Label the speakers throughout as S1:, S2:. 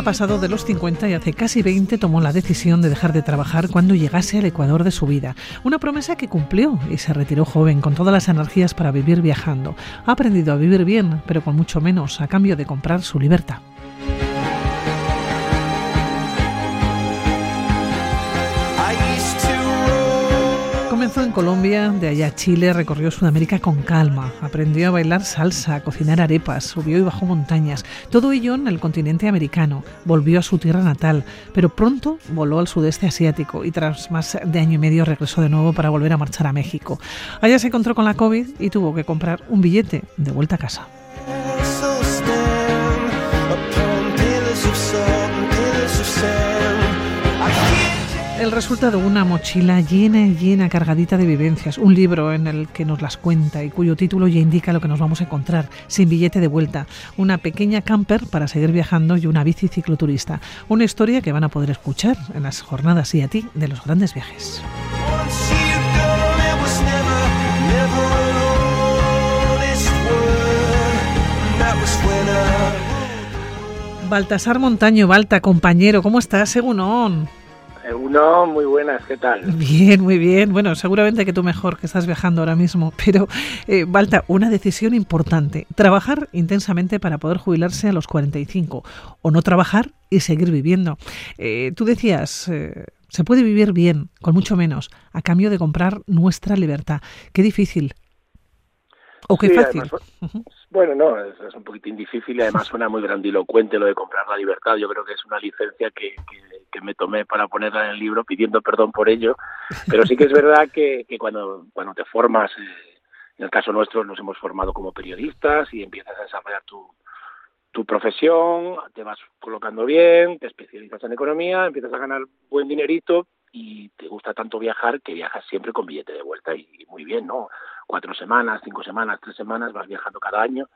S1: Ha pasado de los 50 y hace casi 20 tomó la decisión de dejar de trabajar cuando llegase al Ecuador de su vida. Una promesa que cumplió y se retiró joven con todas las energías para vivir viajando. Ha aprendido a vivir bien, pero con mucho menos, a cambio de comprar su libertad. Colombia, de allá a Chile, recorrió Sudamérica con calma, aprendió a bailar salsa, a cocinar arepas, subió y bajó montañas, todo ello en el continente americano, volvió a su tierra natal, pero pronto voló al sudeste asiático y tras más de año y medio regresó de nuevo para volver a marchar a México. Allá se encontró con la COVID y tuvo que comprar un billete de vuelta a casa. El resultado, una mochila llena, llena, cargadita de vivencias, un libro en el que nos las cuenta y cuyo título ya indica lo que nos vamos a encontrar, sin billete de vuelta, una pequeña camper para seguir viajando y una bici cicloturista, una historia que van a poder escuchar en las jornadas y a ti de los grandes viajes. Baltasar Montaño, Balta, compañero, ¿cómo estás, según on?
S2: Uno, muy buenas, ¿qué tal?
S1: Bien, muy bien. Bueno, seguramente que tú mejor, que estás viajando ahora mismo. Pero, eh, Balta, una decisión importante. Trabajar intensamente para poder jubilarse a los 45 o no trabajar y seguir viviendo. Eh, tú decías, eh, se puede vivir bien, con mucho menos, a cambio de comprar nuestra libertad. Qué difícil. ¿O qué fácil?
S2: Bueno, no, es, un poquitín difícil y además suena muy grandilocuente lo de comprar la libertad. Yo creo que es una licencia que, que, me tomé para ponerla en el libro pidiendo perdón por ello. Pero sí que es verdad que, que cuando, cuando te formas, eh, en el caso nuestro nos hemos formado como periodistas y empiezas a desarrollar tu, tu profesión, te vas colocando bien, te especializas en economía, empiezas a ganar buen dinerito y te gusta tanto viajar que viajas siempre con billete de vuelta y muy bien, ¿no? Cuatro semanas, cinco semanas, tres semanas, vas viajando cada año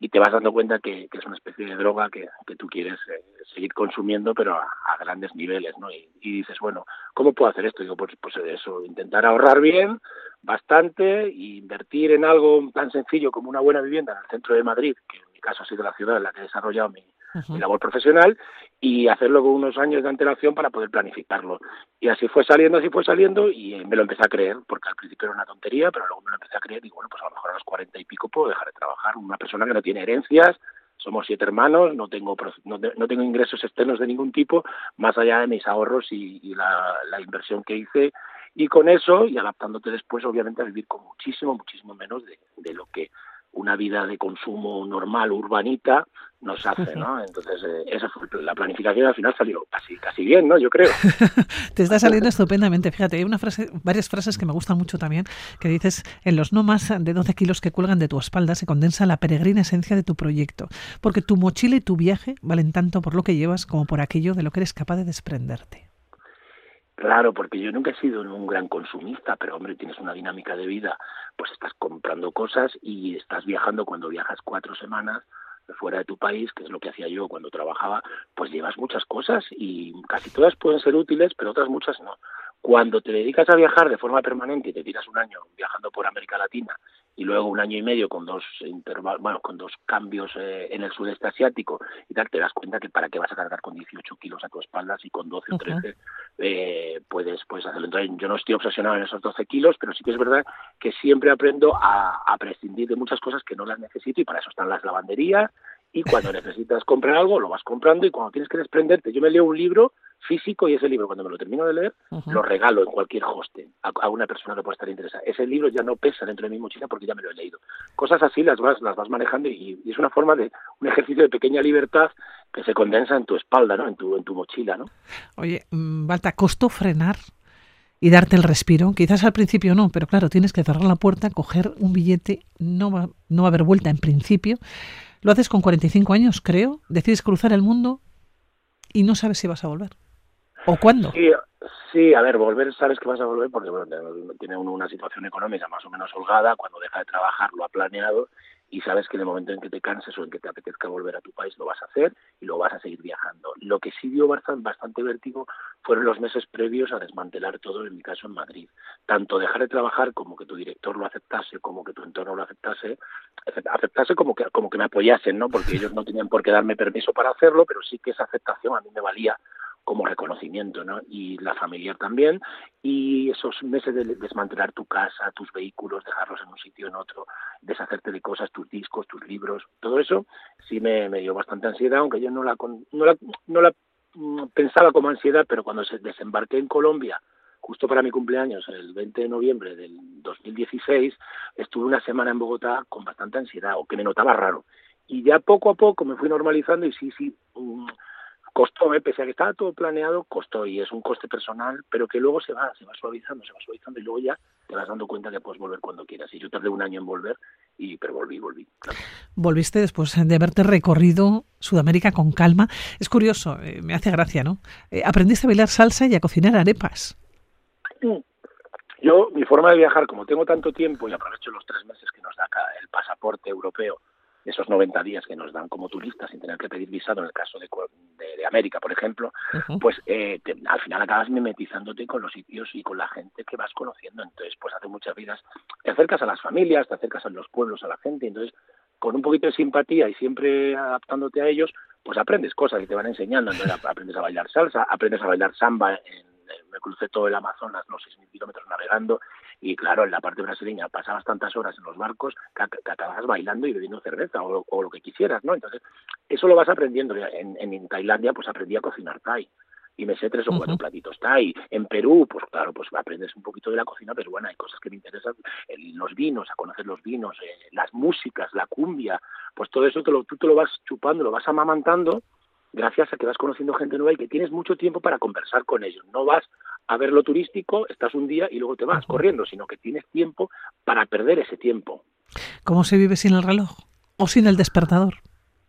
S2: y te vas dando cuenta que, es una especie de droga que, tú quieres eh, seguir consumiendo, pero a, grandes niveles, ¿no? Y, dices, bueno, ¿cómo puedo hacer esto? Digo, pues, pues eso, intentar ahorrar bien, bastante, e invertir en algo tan sencillo como una buena vivienda en el centro de Madrid, que en mi caso ha sido la ciudad en la que he desarrollado mi, mi labor profesional y hacerlo con unos años de antelación para poder planificarlo. Y así fue saliendo, así fue saliendo y me lo empecé a creer, porque al principio era una tontería, pero luego me lo empecé a creer y bueno, pues a lo mejor a los cuarenta y pico puedo dejar de trabajar. Una persona que no tiene herencias, somos siete hermanos, no tengo no, tengo ingresos externos de ningún tipo, más allá de mis ahorros y, la, la inversión que hice y con eso y adaptándote después obviamente a vivir con muchísimo, muchísimo menos de lo que una vida de consumo normal, urbanita, nos hace, ¿no? Entonces, eh, esa fue la planificación al final salió casi, casi bien, ¿no? Yo creo.
S1: Te está saliendo estupendamente. Fíjate, hay una frase, varias frases que me gustan mucho también, que dices, en los no más de 12 kilos que cuelgan de tu espalda se condensa la peregrina esencia de tu proyecto, porque tu mochila y tu viaje valen tanto por lo que llevas como por aquello de lo que eres capaz de desprenderte.
S2: Claro, porque yo nunca he sido un gran consumista, pero hombre, tienes una dinámica de vida, pues estás comprando cosas y estás viajando cuando viajas cuatro semanas fuera de tu país, que es lo que hacía yo cuando trabajaba, pues llevas muchas cosas y casi todas pueden ser útiles, pero otras muchas no. Cuando te dedicas a viajar de forma permanente y te tiras un año viajando por América Latina y luego un año y medio con dos intervalos, bueno, con dos cambios eh, en el sudeste asiático y tal, te das cuenta que para qué vas a cargar con 18 kilos a tu espalda y con 12 o 13 eh, puedes, puedes hacerlo. Entonces, yo no estoy obsesionado en esos 12 kilos, pero sí que es verdad que siempre aprendo a, a prescindir de muchas cosas que no las necesito y para eso están las lavanderías, y cuando necesitas comprar algo lo vas comprando y cuando tienes que desprenderte, yo me leo un libro físico y ese libro cuando me lo termino de leer lo regalo en cualquier hostel a, una persona que pueda estar interesada. Ese libro ya no pesa dentro de mi mochila porque ya me lo he leído. Cosas así las vas las vas manejando y, es una forma de un ejercicio de pequeña libertad que se condensa en tu espalda, ¿no? En tu en tu mochila, ¿no?
S1: Oye, Balta, mm, ¿costó frenar y darte el respiro. Quizás al principio no, pero claro, tienes que cerrar la puerta, coger un billete, no va, no va a haber vuelta en principio, lo haces con 45 años, creo. Decides cruzar el mundo y no sabes si vas a volver. ¿O cuándo?
S2: Sí, sí, a ver, volver sabes que vas a volver porque bueno, tiene uno una situación económica más o menos holgada. Cuando deja de trabajar lo ha planeado y sabes que en el momento en que te canses o en que te apetezca volver a tu país lo vas a hacer y lo vas a seguir viajando. Lo que sí dio bastante vértigo fueron los meses previos a desmantelar todo, en mi caso en Madrid. Tanto dejar de trabajar como que tu director lo aceptase, como que tu entorno lo aceptase, aceptarse como que, como que me apoyasen, ¿no? Porque ellos no tenían por qué darme permiso para hacerlo, pero sí que esa aceptación a mí me valía como reconocimiento, ¿no? Y la familiar también, y esos meses de desmantelar tu casa, tus vehículos, dejarlos en un sitio en otro, deshacerte de cosas, tus discos, tus libros, todo eso sí me, me dio bastante ansiedad, aunque yo no la, no la, no la mm, pensaba como ansiedad, pero cuando se desembarqué en Colombia, justo para mi cumpleaños, el 20 de noviembre del 2016, estuve una semana en Bogotá con bastante ansiedad, o que me notaba raro. Y ya poco a poco me fui normalizando y sí, sí, mm, costó, ¿eh? pese a que estaba todo planeado, costó y es un coste personal, pero que luego se va, se va suavizando, se va suavizando y luego ya te vas dando cuenta que puedes volver cuando quieras. Y yo tardé un año en volver, y pero volví, volví.
S1: Volviste después de haberte recorrido Sudamérica con calma. Es curioso, eh, me hace gracia, ¿no? Eh, aprendiste a bailar salsa y a cocinar arepas.
S2: Yo, mi forma de viajar, como tengo tanto tiempo y aprovecho los tres meses que nos da el pasaporte europeo, esos 90 días que nos dan como turistas sin tener que pedir visado en el caso de, de, América, por ejemplo, pues eh, al final acabas mimetizándote con los sitios y con la gente que vas conociendo. Entonces, pues hace muchas vidas, te acercas a las familias, te acercas a los pueblos, a la gente, entonces con un poquito de simpatía y siempre adaptándote a ellos, pues aprendes cosas y te van enseñando. Entonces aprendes a bailar salsa, aprendes a bailar samba en me crucé todo el Amazonas, los 6.000 kilómetros navegando, y claro, en la parte brasileña pasabas tantas horas en los barcos que, acababas bailando y bebiendo cerveza o, lo que quisieras, ¿no? Entonces, eso lo vas aprendiendo. En, en, Tailandia, pues aprendí a cocinar Thai y me sé tres o cuatro platitos Thai. En Perú, pues claro, pues aprendes un poquito de la cocina pero bueno, hay cosas que me interesan, los vinos, a conocer los vinos, eh, las músicas, la cumbia, pues todo eso te lo, tú te lo vas chupando, lo vas amamantando gracias a que vas conociendo gente nueva y que tienes mucho tiempo para conversar con ellos. No vas a ver lo turístico, estás un día y luego te vas corriendo, sino que tienes tiempo para perder ese tiempo.
S1: ¿Cómo se vive sin el reloj? ¿O sin el despertador?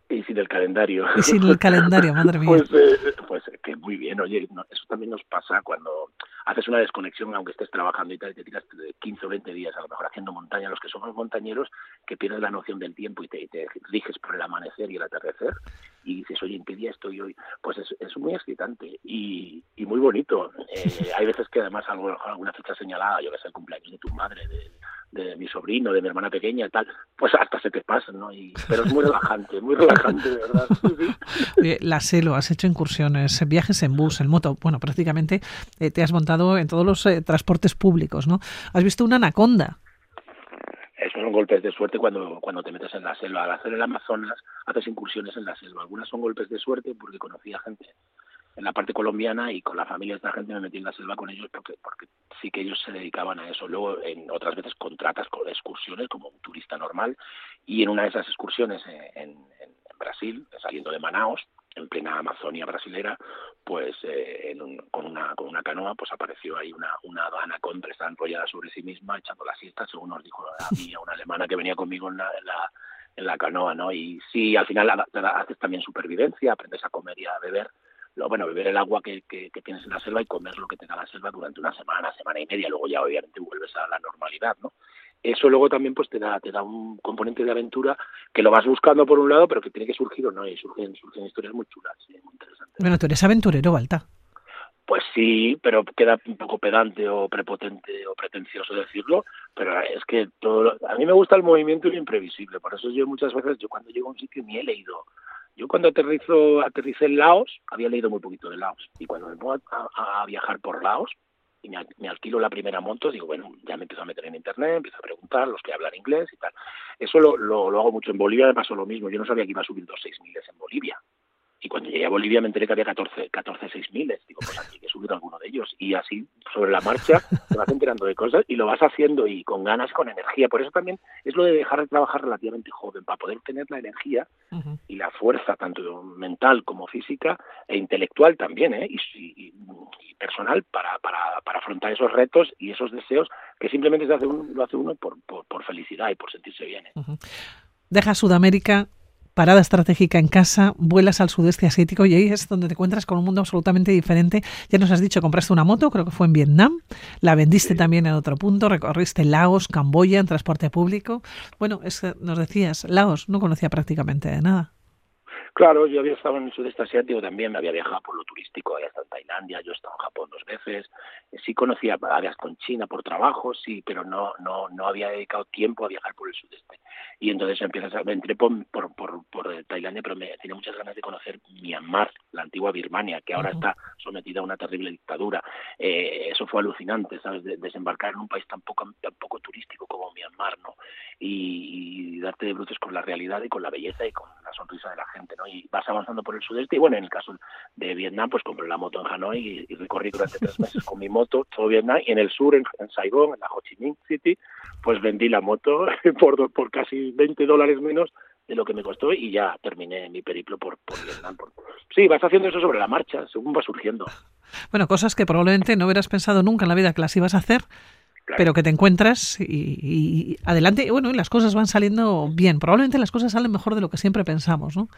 S2: Y sin el calendario.
S1: Y sin el calendario, madre mía.
S2: Pues, eh, pues muy bien, oye, eso también nos pasa cuando haces una desconexión, aunque estés trabajando y tal, y te tiras 15 o 20 días a lo mejor haciendo montaña, los que somos montañeros, que pierdes la noción del tiempo y te, te riges por el amanecer y el atardecer, y dices, oye, ¿en qué día estoy hoy? Pues es, es muy excitante y, y muy bonito. Eh, hay veces que además alguna fecha señalada, yo que sé, el cumpleaños de tu madre, de, de mi sobrino, de mi hermana pequeña y tal, pues hasta se te pasa, ¿no? Y, pero es muy relajante, muy relajante, de verdad.
S1: Oye, la SELO, has hecho incursiones, viajes en bus, en moto, bueno, prácticamente eh, te has montado en todos los eh, transportes públicos, ¿no? Has visto una anaconda.
S2: Esos son golpes de suerte cuando, cuando te metes en la selva. Al hacer el Amazonas, haces incursiones en la selva. Algunas son golpes de suerte porque conocía gente en la parte colombiana y con la familia de esta gente me metí en la selva con ellos porque, porque sí que ellos se dedicaban a eso. Luego, en otras veces contratas con excursiones como un turista normal y en una de esas excursiones en, en, Brasil, saliendo de Manaos, en plena Amazonia brasilera, pues eh, con, una, con una canoa pues apareció ahí una, una anaconda, estaba enrollada sobre sí misma, echando la siesta, según nos dijo a mí, a una alemana que venía conmigo en la, en la, canoa, ¿no? Y sí, al final haces también supervivencia, aprendes a comer y a beber, lo, bueno, beber el agua que, que, tienes en la selva y comer lo que te da la selva durante una semana, semana y media, luego ya obviamente vuelves a la normalidad, ¿no? Eso luego también pues te da, te da un componente de aventura que lo vas buscando por un lado, pero que tiene que surgir o no, y surgen, surgen historias muy chulas, muy interesantes.
S1: Bueno, tú eres aventurero, Balta.
S2: Pues sí, pero queda un poco pedante o prepotente o pretencioso decirlo, pero es que todo a mí me gusta el movimiento y lo imprevisible, por eso yo muchas veces, yo cuando llego a un sitio ni he leído yo cuando aterrizo, aterricé en Laos, había leído muy poquito de Laos. Y cuando me pongo a, viajar por Laos y me, alquilo la primera moto, digo, bueno, ya me empiezo a meter en internet, empiezo a preguntar los que hablan inglés y tal. Eso lo, lo, lo hago mucho en Bolivia, me pasó lo mismo. Yo no sabía que iba a subir dos seis miles en Bolivia. Y cuando llegué a Bolivia me enteré que había 14, 14 6 miles. Digo, pues aquí que subir alguno de ellos. Y así, sobre la marcha, te vas enterando de cosas y lo vas haciendo y con ganas, con energía. Por eso también es lo de dejar de trabajar relativamente joven, para poder tener la energía y la fuerza, tanto mental como física e intelectual también, ¿eh? y, personal, para, para, para, afrontar esos retos y esos deseos que simplemente se hace uno, lo hace uno por, por, felicidad y por sentirse bien. ¿eh?
S1: Deja Sudamérica parada estratégica en casa, vuelas al sudeste asiático y ahí es donde te encuentras con un mundo absolutamente diferente. Ya nos has dicho, compraste una moto, creo que fue en Vietnam, la vendiste también en otro punto, recorriste Laos, Camboya en transporte público. Bueno, es, nos decías, Laos no conocía prácticamente de nada.
S2: Claro, yo había estado en el sudeste asiático también, me había viajado por lo turístico, había estado en Tailandia, yo he estado en Japón dos veces, sí conocía áreas con China por trabajo, sí, pero no, no, no había dedicado tiempo a viajar por el sudeste. y entonces empiezas a, entré por, por, por, Tailandia, pero me tenía muchas ganas de conocer Myanmar, la antigua Birmania, que ahora está sometida a una terrible dictadura. Eh, eso fue alucinante, ¿sabes? desembarcar en un país tan poco, tan poco turístico como Myanmar, ¿no? Y, darte de bruces con la realidad y con la belleza y con la sonrisa de la gente, ¿no? Y vas avanzando por el sudeste y bueno, en el caso de Vietnam, pues compré la moto en Hanoi y, recorrí durante tres meses con mi moto todo Vietnam y en el sur, en, en Saigon, en la Ho Chi Minh City, pues vendí la moto por, por casi 20 dólares menos de lo que me costó y ya terminé mi periplo por, por Vietnam. Sí, vas haciendo eso sobre la marcha, según va surgiendo.
S1: Bueno, cosas que probablemente no hubieras pensado nunca en la vida que las ibas a hacer, pero que te encuentras y, adelante. Y bueno, y las cosas van saliendo bien. Probablemente las cosas salen mejor de lo que siempre pensamos, ¿no?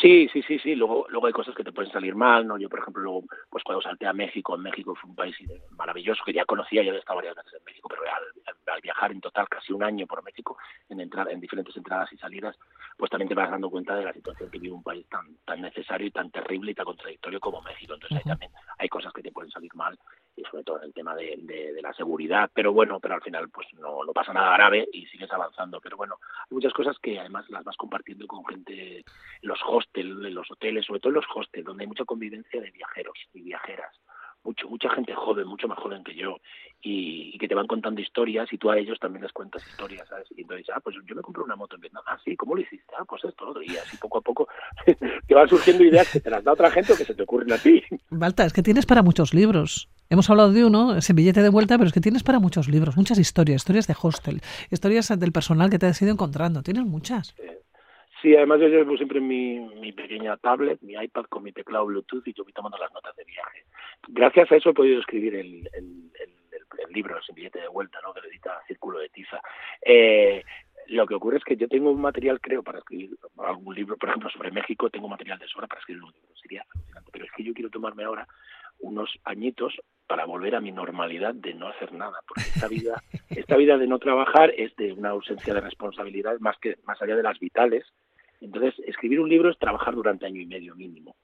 S2: Sí, sí, sí, sí. Luego, luego hay cosas que te pueden salir mal, ¿no? Yo, por ejemplo, luego, pues cuando salté a México, en México fue un país maravilloso que ya conocía, ya había estado varias veces en México, pero al, viajar en total casi un año por México, en entrar, en diferentes entradas y salidas, pues también te vas dando cuenta de la situación que vive un país tan, tan necesario y tan terrible y tan contradictorio como México. Entonces ahí también hay cosas que te pueden salir mal y sobre todo en el tema de, de, la seguridad, pero bueno, pero al final pues no, no pasa nada grave y sigues avanzando. Pero bueno, hay muchas cosas que además las vas compartiendo con gente en los hostels, en los hoteles, sobre todo en los hostels, donde hay mucha convivencia de viajeros y viajeras mucho, mucha gente joven, mucho más joven que yo, y, que te van contando historias y tú a ellos también les cuentas historias, ¿sabes? Y entonces, ah, pues yo me compré una moto en Vietnam, ah, sí, ¿cómo lo hiciste? Ah, pues esto, y así poco a poco te van surgiendo ideas que te las da otra gente o que se te ocurren a ti.
S1: Balta, es que tienes para muchos libros. Hemos hablado de uno, ese billete de vuelta, pero es que tienes para muchos libros, muchas historias, historias de hostel, historias del personal que te has ido encontrando, tienes muchas.
S2: Sí, además yo llevo siempre mi, mi pequeña tablet, mi iPad con mi teclado Bluetooth y yo voy tomando las notas de viaje. Gracias a eso he podido escribir el, el, el, libro, Sin billete de vuelta, ¿no? que lo edita Círculo de Tiza. Eh, lo que ocurre es que yo tengo un material, creo, para escribir algún libro, por ejemplo, sobre México, tengo material de sobra para escribir un libro, sería alucinante. Pero es que yo quiero tomarme ahora unos añitos para volver a mi normalidad de no hacer nada, porque esta vida, esta vida de no trabajar es de una ausencia de responsabilidad más que más allá de las vitales, entonces, escribir un libro es trabajar durante año y medio mínimo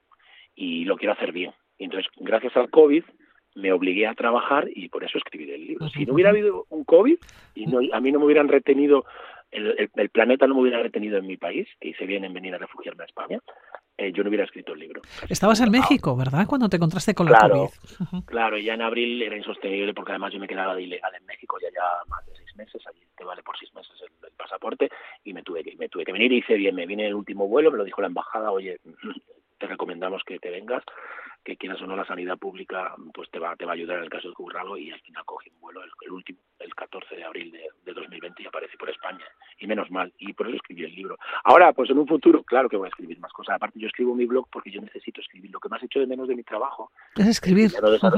S2: y lo quiero hacer bien. entonces, gracias al COVID, me obligué a trabajar y por eso escribí el libro. Si no hubiera habido un COVID y no, a mí no me hubieran retenido, el, planeta no me hubiera retenido en mi país, que hice bien en venir a refugiarme a España, eh, yo no hubiera escrito el libro.
S1: Estabas en México, ¿verdad? Cuando te encontraste con la COVID.
S2: Claro, ya en abril era insostenible porque además yo me quedaba de ilegal en México ya ya más de seis meses, allí te vale por seis meses el, pasaporte y me tuve que me tuve que venir y hice bien, me vine el último vuelo, me lo dijo la embajada, oye, te recomendamos que te vengas que quieras o no la sanidad pública pues te va te va a ayudar en el caso de ocurra y al final cogí un vuelo el, último el 14 de abril de, de, 2020 y aparecí por España. Y menos mal y por eso escribí el libro. Ahora pues en un futuro claro que voy a escribir más cosas. Aparte yo escribo mi blog porque yo necesito escribir. Lo que más hecho de menos de mi trabajo
S1: es escribir.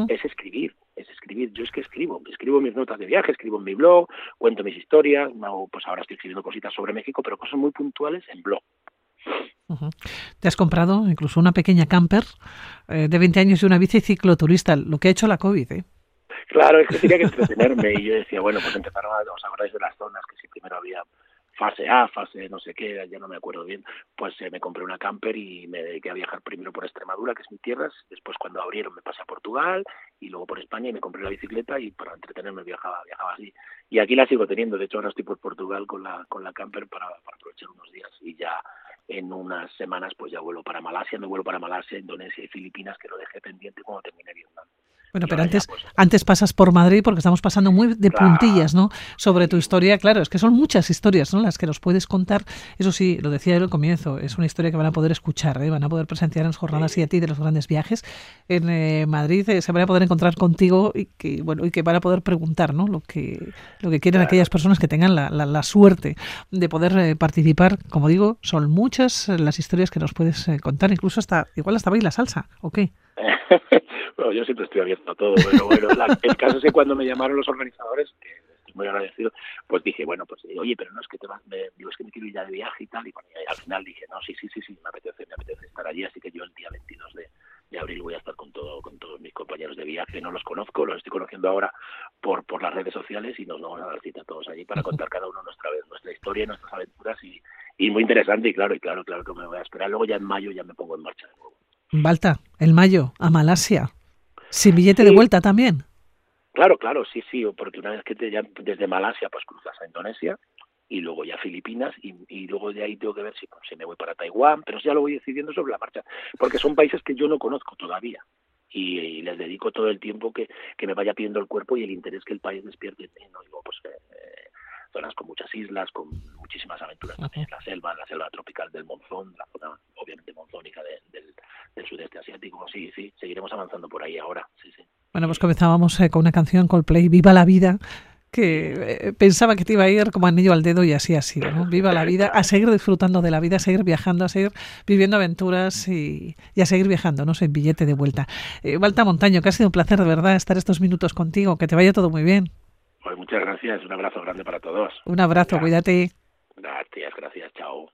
S2: es escribir es escribir. Yo es que escribo escribo mis notas de viaje escribo en mi blog cuento mis historias pues ahora estoy escribiendo cositas sobre México pero cosas muy puntuales en blog
S1: te has comprado incluso una pequeña camper eh, de 20 años y una bici cicloturista, lo que ha hecho la COVID, ¿eh?
S2: Claro, es que tenía que entretenerme y yo decía, bueno, pues empezaron a, os acordáis de las zonas que si primero había fase A, fase no sé qué, ya no me acuerdo bien, pues eh, me compré una camper y me dediqué a viajar primero por Extremadura, que es mi tierra, después cuando abrieron me pasé a Portugal y luego por España y me compré la bicicleta y para entretenerme viajaba, viajaba así. Y aquí la sigo teniendo, de hecho ahora estoy por Portugal con la, con la camper para, para aprovechar unos en unas semanas pues ya vuelo para Malasia, me vuelo para Malasia, Indonesia y Filipinas, que lo dejé pendiente cuando terminé.
S1: Bueno, pero antes, pues, antes pasas por Madrid porque estamos pasando muy de puntillas, ¿no? Sobre tu historia, claro, es que son muchas historias, ¿no? Las que nos puedes contar. Eso sí, lo decía yo al comienzo, es una historia que van a poder escuchar, ¿eh? van a poder presenciar en las jornadas y a ti de los grandes viajes. En eh, Madrid eh, se van a poder encontrar contigo y que, bueno, y que van a poder preguntar, ¿no? Lo que, lo que quieren aquellas personas que tengan la, la, suerte de poder participar. Como digo, son muchas las historias que nos puedes contar, incluso hasta, igual hasta bailar salsa, ¿ok?
S2: bueno, yo siempre estoy abierto a todo, pero bueno, el caso es que cuando me llamaron los organizadores, que estoy muy agradecido, pues dije, bueno, pues oye, pero no es que te vas, me, digo, es que me quiero ir ya de viaje y tal, y, al final dije, no, sí, sí, sí, sí, me apetece, me apetece estar allí, así que yo el día 22 de, abril voy a estar con todo con todos mis compañeros de viaje no los conozco los estoy conociendo ahora por las redes sociales y nos vamos a dar cita todos allí para contar cada uno nuestra nuestra historia nuestras aventuras y, y muy interesante y claro y claro claro que me voy a esperar. Luego ya en mayo ya me pongo en marcha de nuevo
S1: Balta, el mayo, a Malasia. Sin billete de vuelta también.
S2: Claro, claro, sí, sí, porque una vez que te, ya desde Malasia pues cruzas a Indonesia y luego ya Filipinas y, y luego de ahí tengo que ver si, si me voy para Taiwán, pero ya lo voy decidiendo sobre la marcha, porque son países que yo no conozco todavía y, les dedico todo el tiempo que, que, me vaya pidiendo el cuerpo y el interés que el país despierte en ¿no? Digo, pues eh, zonas con muchas islas, con muchísimas aventuras también, la selva, la selva tropical del monzón, la zona obviamente monzónica del, del, sudeste asiático, sí, sí, seguiremos avanzando por ahí ahora, sí, sí.
S1: Bueno, pues comenzábamos eh, con una canción Coldplay, Viva la vida, que eh, pensaba que te iba a ir como anillo al dedo y así ha sido. ¿no? Viva la vida, a seguir disfrutando de la vida, a seguir viajando, a seguir viviendo aventuras y, a seguir viajando, no sé, billete de vuelta. Eh, Montaño, que ha sido un placer de verdad estar estos minutos contigo, que te vaya todo muy bien.
S2: Pues muchas gracias, un abrazo grande para todos.
S1: Un abrazo, cuídate.
S2: Gracias, gracias, chao.